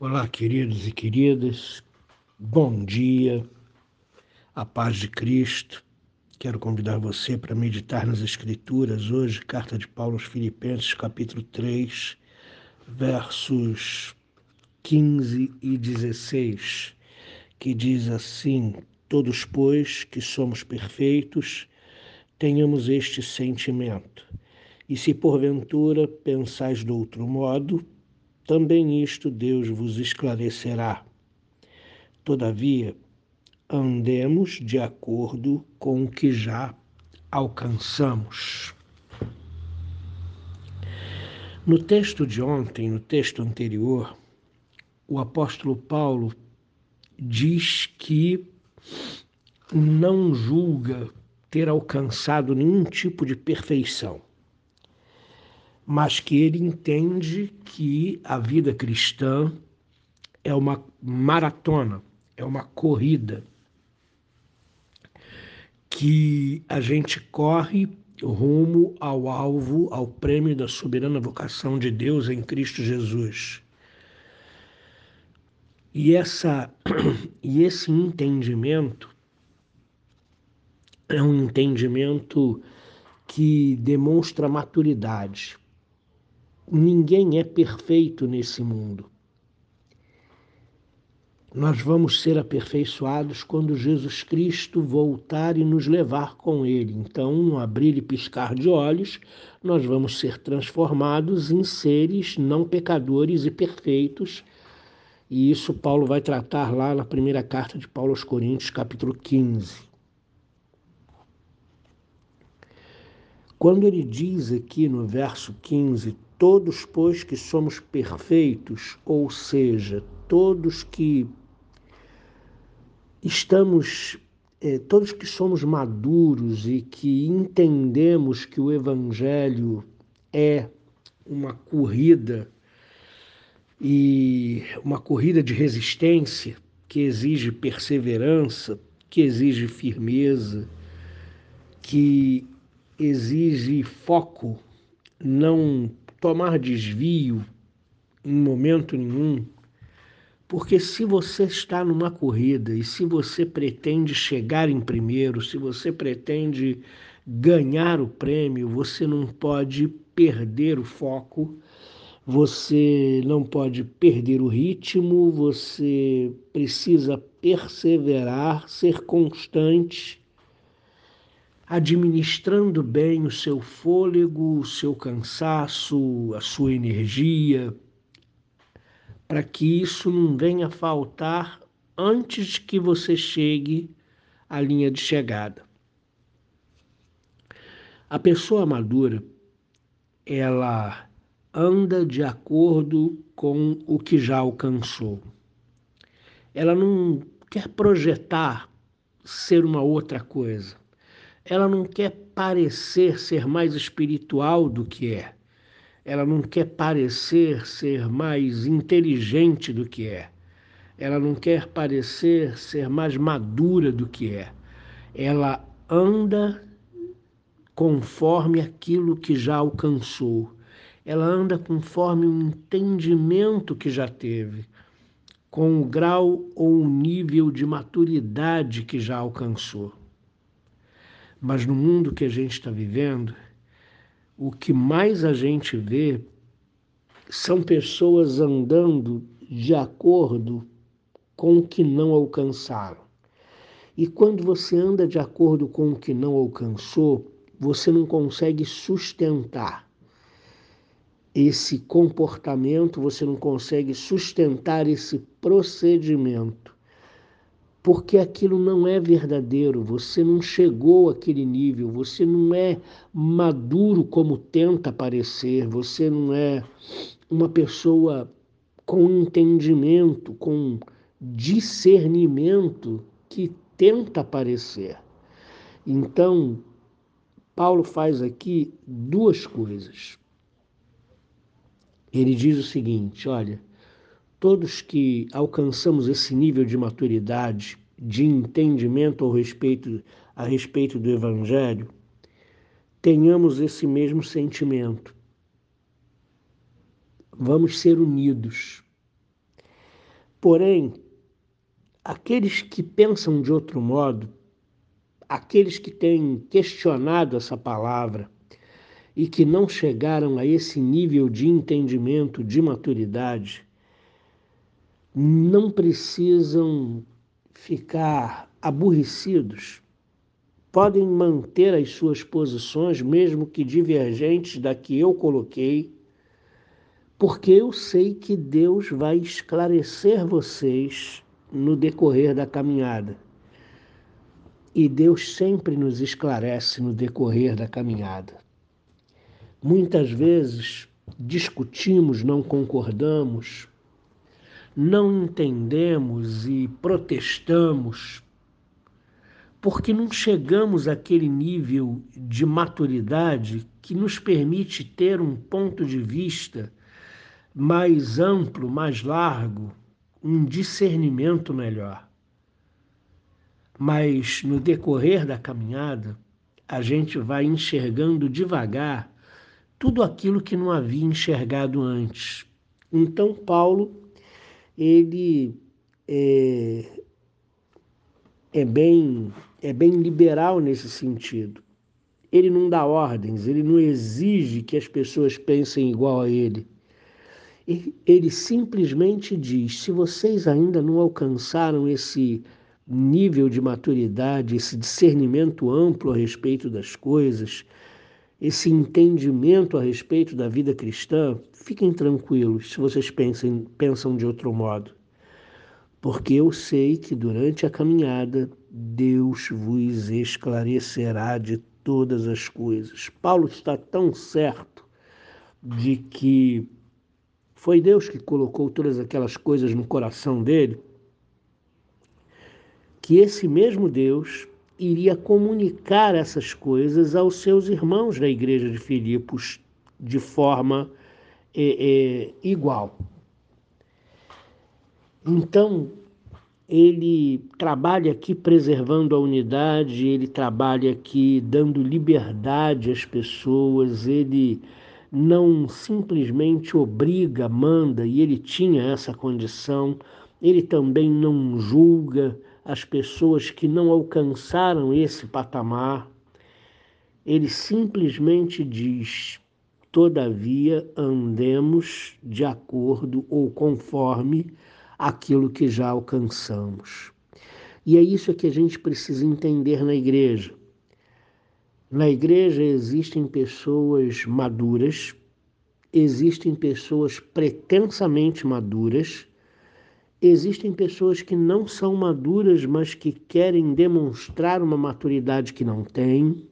Olá, queridos e queridas, bom dia, a paz de Cristo. Quero convidar você para meditar nas Escrituras hoje, carta de Paulo aos Filipenses, capítulo 3, versos 15 e 16, que diz assim: Todos, pois, que somos perfeitos, tenhamos este sentimento. E se porventura pensais de outro modo, também isto Deus vos esclarecerá. Todavia, andemos de acordo com o que já alcançamos. No texto de ontem, no texto anterior, o apóstolo Paulo diz que não julga ter alcançado nenhum tipo de perfeição mas que ele entende que a vida cristã é uma maratona, é uma corrida, que a gente corre rumo ao alvo, ao prêmio da soberana vocação de Deus em Cristo Jesus. E, essa, e esse entendimento é um entendimento que demonstra maturidade Ninguém é perfeito nesse mundo. Nós vamos ser aperfeiçoados quando Jesus Cristo voltar e nos levar com Ele. Então, no abrir e piscar de olhos, nós vamos ser transformados em seres não pecadores e perfeitos. E isso Paulo vai tratar lá na primeira carta de Paulo aos Coríntios, capítulo 15. Quando ele diz aqui no verso 15, Todos, pois, que somos perfeitos, ou seja, todos que estamos, é, todos que somos maduros e que entendemos que o Evangelho é uma corrida e uma corrida de resistência que exige perseverança, que exige firmeza, que exige foco, não tomar desvio em momento nenhum, porque se você está numa corrida e se você pretende chegar em primeiro, se você pretende ganhar o prêmio, você não pode perder o foco, você não pode perder o ritmo, você precisa perseverar, ser constante administrando bem o seu fôlego, o seu cansaço, a sua energia, para que isso não venha faltar antes que você chegue à linha de chegada. A pessoa madura, ela anda de acordo com o que já alcançou. Ela não quer projetar ser uma outra coisa ela não quer parecer ser mais espiritual do que é. Ela não quer parecer ser mais inteligente do que é. Ela não quer parecer ser mais madura do que é. Ela anda conforme aquilo que já alcançou. Ela anda conforme o entendimento que já teve, com o grau ou o nível de maturidade que já alcançou. Mas no mundo que a gente está vivendo, o que mais a gente vê são pessoas andando de acordo com o que não alcançaram. E quando você anda de acordo com o que não alcançou, você não consegue sustentar esse comportamento, você não consegue sustentar esse procedimento porque aquilo não é verdadeiro, você não chegou àquele nível, você não é maduro como tenta parecer, você não é uma pessoa com entendimento, com discernimento que tenta parecer. Então, Paulo faz aqui duas coisas. Ele diz o seguinte: olha, todos que alcançamos esse nível de maturidade, de entendimento ao respeito, a respeito do Evangelho, tenhamos esse mesmo sentimento. Vamos ser unidos. Porém, aqueles que pensam de outro modo, aqueles que têm questionado essa palavra e que não chegaram a esse nível de entendimento, de maturidade, não precisam ficar aborrecidos. Podem manter as suas posições, mesmo que divergentes da que eu coloquei, porque eu sei que Deus vai esclarecer vocês no decorrer da caminhada. E Deus sempre nos esclarece no decorrer da caminhada. Muitas vezes discutimos, não concordamos, não entendemos e protestamos porque não chegamos àquele nível de maturidade que nos permite ter um ponto de vista mais amplo, mais largo, um discernimento melhor. Mas no decorrer da caminhada, a gente vai enxergando devagar tudo aquilo que não havia enxergado antes. Então, Paulo ele é, é, bem, é bem liberal nesse sentido. Ele não dá ordens, ele não exige que as pessoas pensem igual a ele. Ele simplesmente diz: se vocês ainda não alcançaram esse nível de maturidade, esse discernimento amplo a respeito das coisas, esse entendimento a respeito da vida cristã, fiquem tranquilos se vocês pensem, pensam de outro modo. Porque eu sei que durante a caminhada Deus vos esclarecerá de todas as coisas. Paulo está tão certo de que foi Deus que colocou todas aquelas coisas no coração dele, que esse mesmo Deus iria comunicar essas coisas aos seus irmãos da igreja de Filipos de forma é, é, igual. Então, ele trabalha aqui preservando a unidade, ele trabalha aqui dando liberdade às pessoas, ele não simplesmente obriga, manda, e ele tinha essa condição, ele também não julga, as pessoas que não alcançaram esse patamar, ele simplesmente diz: todavia andemos de acordo ou conforme aquilo que já alcançamos. E é isso que a gente precisa entender na igreja. Na igreja existem pessoas maduras, existem pessoas pretensamente maduras existem pessoas que não são maduras, mas que querem demonstrar uma maturidade que não têm.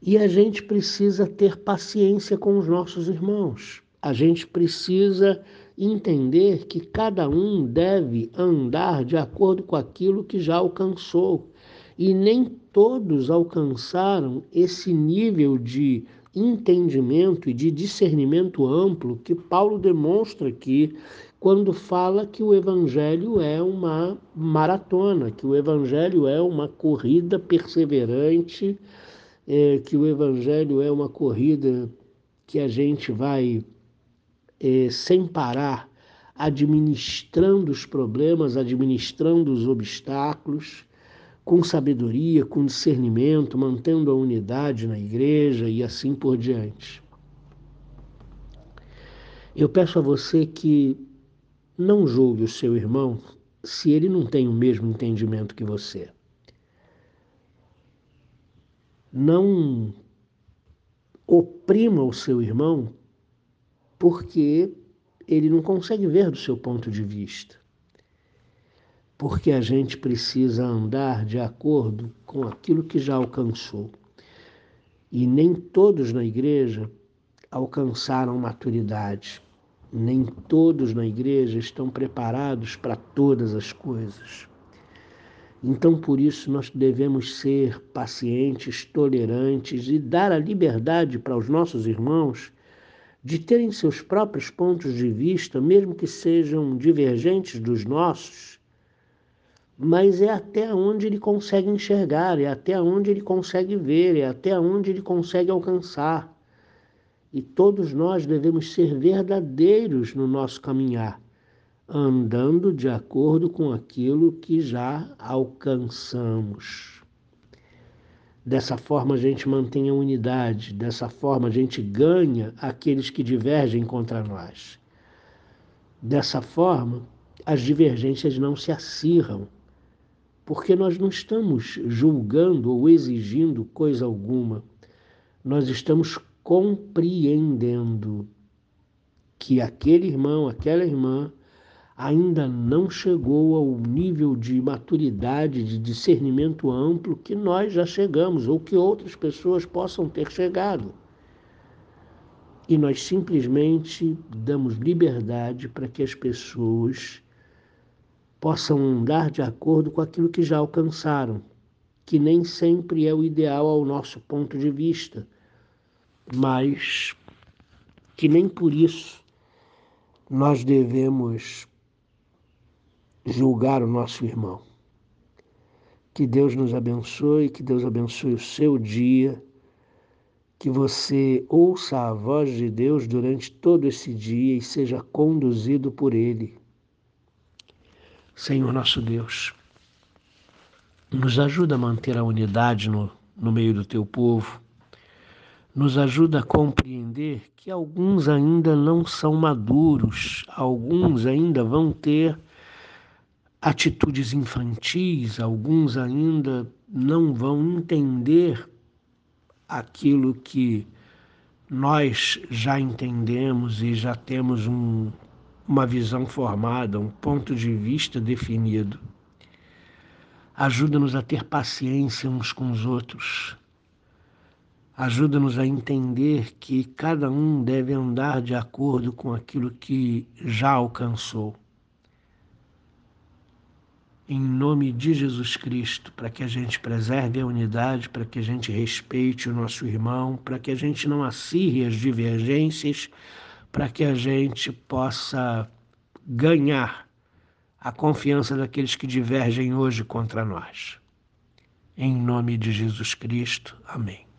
E a gente precisa ter paciência com os nossos irmãos. A gente precisa entender que cada um deve andar de acordo com aquilo que já alcançou. E nem todos alcançaram esse nível de entendimento e de discernimento amplo que Paulo demonstra aqui quando fala que o Evangelho é uma maratona, que o Evangelho é uma corrida perseverante, é, que o Evangelho é uma corrida que a gente vai é, sem parar administrando os problemas, administrando os obstáculos, com sabedoria, com discernimento, mantendo a unidade na igreja e assim por diante. Eu peço a você que não julgue o seu irmão se ele não tem o mesmo entendimento que você. Não oprima o seu irmão porque ele não consegue ver do seu ponto de vista. Porque a gente precisa andar de acordo com aquilo que já alcançou. E nem todos na igreja alcançaram maturidade nem todos na igreja estão preparados para todas as coisas. Então, por isso, nós devemos ser pacientes, tolerantes e dar a liberdade para os nossos irmãos de terem seus próprios pontos de vista, mesmo que sejam divergentes dos nossos, mas é até onde ele consegue enxergar, é até onde ele consegue ver, é até onde ele consegue alcançar. E todos nós devemos ser verdadeiros no nosso caminhar, andando de acordo com aquilo que já alcançamos. Dessa forma a gente mantém a unidade, dessa forma a gente ganha aqueles que divergem contra nós. Dessa forma, as divergências não se acirram, porque nós não estamos julgando ou exigindo coisa alguma, nós estamos compreendendo que aquele irmão, aquela irmã, ainda não chegou ao nível de maturidade, de discernimento amplo que nós já chegamos ou que outras pessoas possam ter chegado. E nós simplesmente damos liberdade para que as pessoas possam andar de acordo com aquilo que já alcançaram, que nem sempre é o ideal ao nosso ponto de vista, mas que nem por isso nós devemos julgar o nosso irmão. Que Deus nos abençoe, que Deus abençoe o seu dia, que você ouça a voz de Deus durante todo esse dia e seja conduzido por Ele. Senhor nosso Deus, nos ajuda a manter a unidade no, no meio do teu povo, nos ajuda a compreender que alguns ainda não são maduros, alguns ainda vão ter atitudes infantis, alguns ainda não vão entender aquilo que nós já entendemos e já temos um, uma visão formada, um ponto de vista definido. Ajuda-nos a ter paciência uns com os outros. Ajuda-nos a entender que cada um deve andar de acordo com aquilo que já alcançou em nome de Jesus Cristo, para que a gente preserve a unidade, para que a gente respeite o nosso irmão, para que a gente não acirre as divergências, para que a gente possa ganhar a confiança daqueles que divergem hoje contra nós. Em nome de Jesus Cristo. Amém.